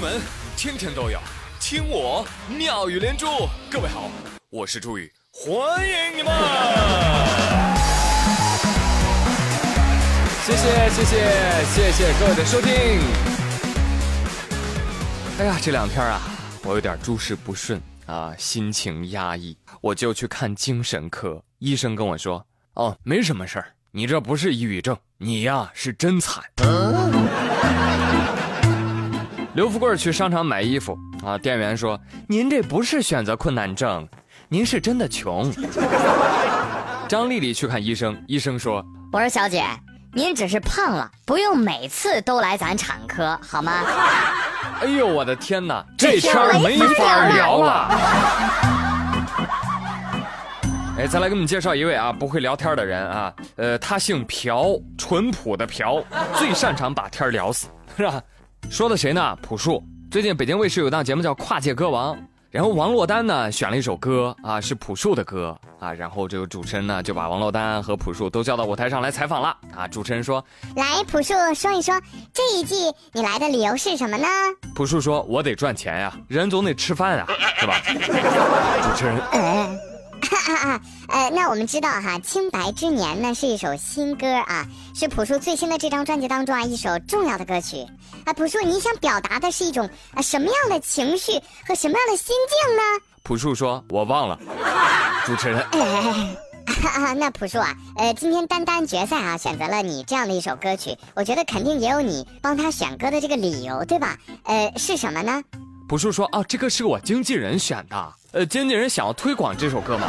门天天都有听我妙语连珠。各位好，我是朱宇，欢迎你们！谢谢谢谢谢谢各位的收听。哎呀，这两天啊，我有点诸事不顺啊，心情压抑，我就去看精神科。医生跟我说：“哦，没什么事儿，你这不是抑郁症，你呀是真惨。”刘富贵去商场买衣服啊，店员说：“您这不是选择困难症，您是真的穷。”张丽丽去看医生，医生说：“我说小姐，您只是胖了，不用每次都来咱产科，好吗？” 哎呦，我的天哪，这天儿没法聊了。哎，再来给你们介绍一位啊，不会聊天的人啊，呃，他姓朴，淳朴的朴，最擅长把天聊死，是吧？说的谁呢？朴树。最近北京卫视有档节目叫《跨界歌王》，然后王珞丹呢选了一首歌啊，是朴树的歌啊，然后这个主持人呢就把王珞丹和朴树都叫到舞台上来采访了啊。主持人说：“来，朴树说一说这一季你来的理由是什么呢？”朴树说：“我得赚钱呀，人总得吃饭啊，是吧？” 主持人。呃，那我们知道哈，《清白之年》呢是一首新歌啊，是朴树最新的这张专辑当中啊一首重要的歌曲啊。朴树，你想表达的是一种啊什么样的情绪和什么样的心境呢？朴树说：“我忘了。” 主持人。那朴树啊，呃，今天单单决赛啊选择了你这样的一首歌曲，我觉得肯定也有你帮他选歌的这个理由，对吧？呃，是什么呢？朴树说：“啊，这个是我经纪人选的。”呃，经纪人想要推广这首歌吗？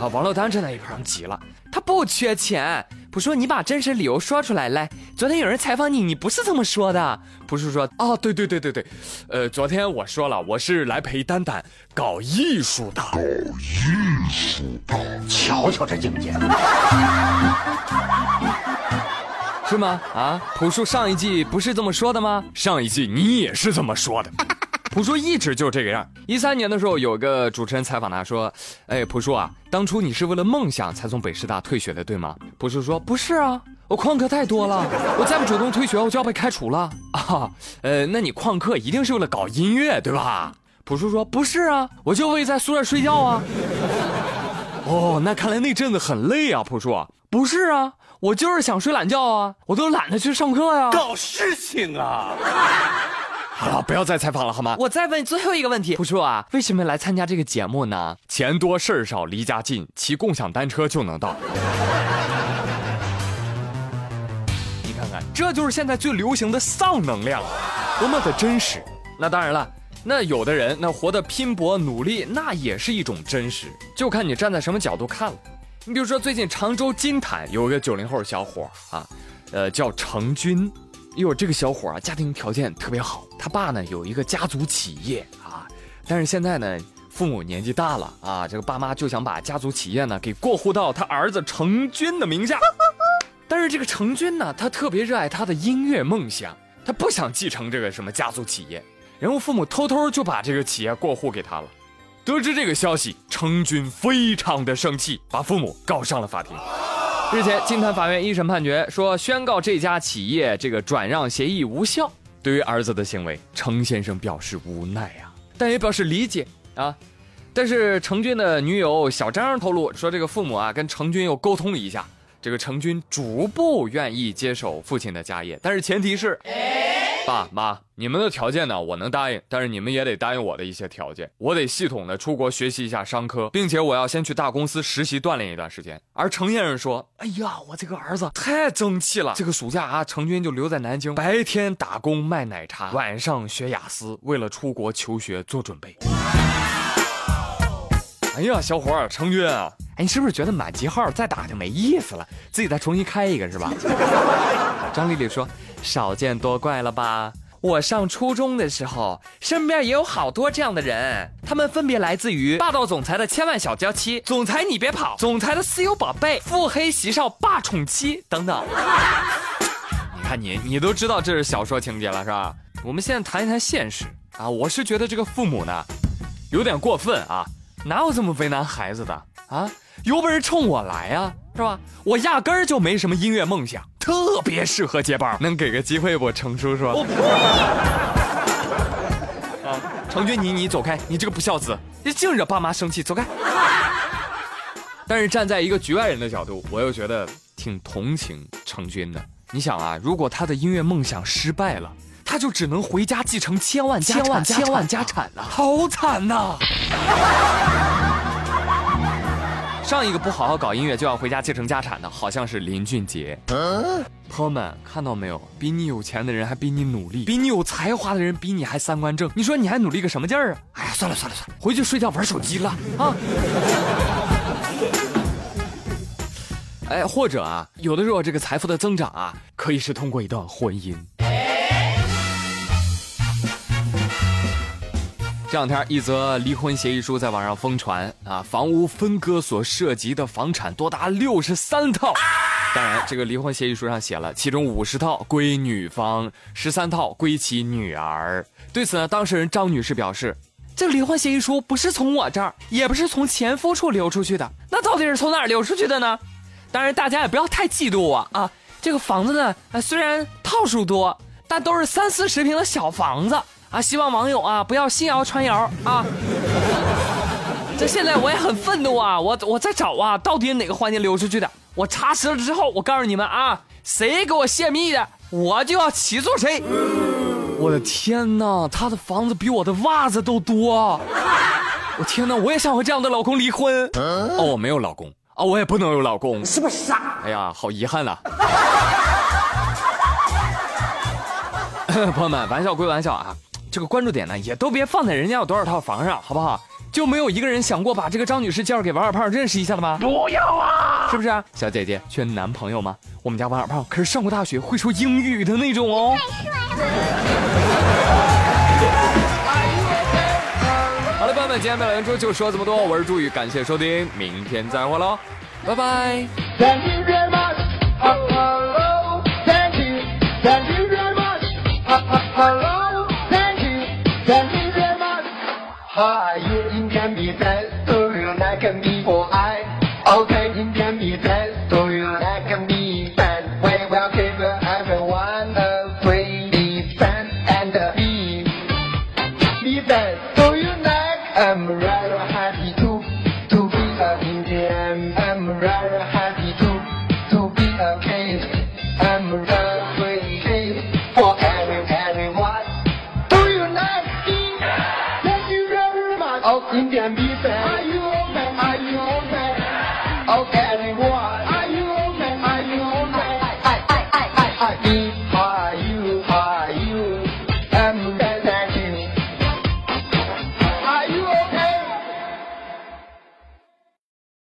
啊，王珞丹站在一旁急了，他不缺钱。朴树，你把真实理由说出来。来，昨天有人采访你，你不是这么说的。朴树说：哦，对对对对对，呃，昨天我说了，我是来陪丹丹搞艺术的。搞艺术的，瞧瞧这境界。是吗？啊，朴树上一季不是这么说的吗？上一季你也是这么说的。朴树一直就这个样。一三年的时候，有个主持人采访他说：“哎，朴树啊，当初你是为了梦想才从北师大退学的，对吗？”朴树说：“不是啊，我旷课太多了，我再不主动退学，我就要被开除了 啊。呃，那你旷课一定是为了搞音乐，对吧？”朴树说：“不是啊，我就为在宿舍睡觉啊。”哦，那看来那阵子很累啊，朴树。不是啊，我就是想睡懒觉啊，我都懒得去上课呀。搞事情啊！好了，不要再采访了，好吗？我再问最后一个问题，朴树啊，为什么来参加这个节目呢？钱多事儿少，离家近，骑共享单车就能到。你看看，这就是现在最流行的丧能量，多么的真实。那当然了，那有的人那活得拼搏努力，那也是一种真实，就看你站在什么角度看了。你比如说，最近常州金坛有一个九零后小伙啊，呃，叫程军。哟，这个小伙啊，家庭条件特别好，他爸呢有一个家族企业啊，但是现在呢，父母年纪大了啊，这个爸妈就想把家族企业呢给过户到他儿子程军的名下，但是这个程军呢，他特别热爱他的音乐梦想，他不想继承这个什么家族企业，然后父母偷偷就把这个企业过户给他了。得知这个消息，程军非常的生气，把父母告上了法庭。日前，金坛法院一审判决说，宣告这家企业这个转让协议无效。对于儿子的行为，程先生表示无奈啊，但也表示理解啊。但是程军的女友小张透露说，这个父母啊跟程军又沟通了一下，这个程军逐步愿意接手父亲的家业，但是前提是。爸妈，你们的条件呢？我能答应，但是你们也得答应我的一些条件。我得系统的出国学习一下商科，并且我要先去大公司实习锻炼一段时间。而程先生说：“哎呀，我这个儿子太争气了。这个暑假啊，程军就留在南京，白天打工卖奶茶，晚上学雅思，为了出国求学做准备。”哎呀，小伙儿，程军啊，哎，你是不是觉得满级号再打就没意思了？自己再重新开一个是吧？张丽丽说。少见多怪了吧？我上初中的时候，身边也有好多这样的人，他们分别来自于霸道总裁的千万小娇妻、总裁你别跑、总裁的私有宝贝、腹黑喜少霸宠妻等等。你看你，你都知道这是小说情节了是吧？我们现在谈一谈现实啊，我是觉得这个父母呢，有点过分啊，哪有这么为难孩子的啊？有本事冲我来啊，是吧？我压根儿就没什么音乐梦想。特别适合接班，能给个机会不，程叔叔？啊，程军，你你走开，你这个不孝子，你净惹爸妈生气，走开。但是站在一个局外人的角度，我又觉得挺同情程军的。你想啊，如果他的音乐梦想失败了，他就只能回家继承千万千万千万家产了，好惨呐！上一个不好好搞音乐就要回家继承家产的，好像是林俊杰。朋友们看到没有？比你有钱的人还比你努力，比你有才华的人比你还三观正。你说你还努力个什么劲儿啊？哎呀，算了算了算了，回去睡觉玩手机了啊！哎，或者啊，有的时候这个财富的增长啊，可以是通过一段婚姻。这两天，一则离婚协议书在网上疯传啊，房屋分割所涉及的房产多达六十三套。当然，这个离婚协议书上写了，其中五十套归女方，十三套归其女儿。对此呢，当事人张女士表示，这个离婚协议书不是从我这儿，也不是从前夫处流出去的，那到底是从哪儿流出去的呢？当然，大家也不要太嫉妒我啊。这个房子呢，虽然套数多，但都是三四十平的小房子。啊！希望网友啊不要信谣传谣啊！这现在我也很愤怒啊！我我在找啊，到底哪个环节流出去的？我查实了之后，我告诉你们啊，谁给我泄密的，我就要起诉谁！我的天哪，他的房子比我的袜子都多！我天哪，我也想和这样的老公离婚。哦，我没有老公啊，我也不能有老公，是不是傻？哎呀，好遗憾呐！朋友们，玩笑归玩笑啊。这个关注点呢，也都别放在人家有多少套房上，好不好？就没有一个人想过把这个张女士介绍给王二胖认识一下的吗？不要啊！是不是啊？小姐姐缺男朋友吗？我们家王二胖可是上过大学、会说英语的那种哦。太帅了！好了，朋友们，今天的两分就说这么多，我是朱宇，感谢收听，明天再会喽，拜拜。Hi, can be best, do you like me for I? Okay, best, do you like me best? We will give everyone a free defense and be, be best. Do you like? I'm rather happy to, to be a Indian. I'm rather happy.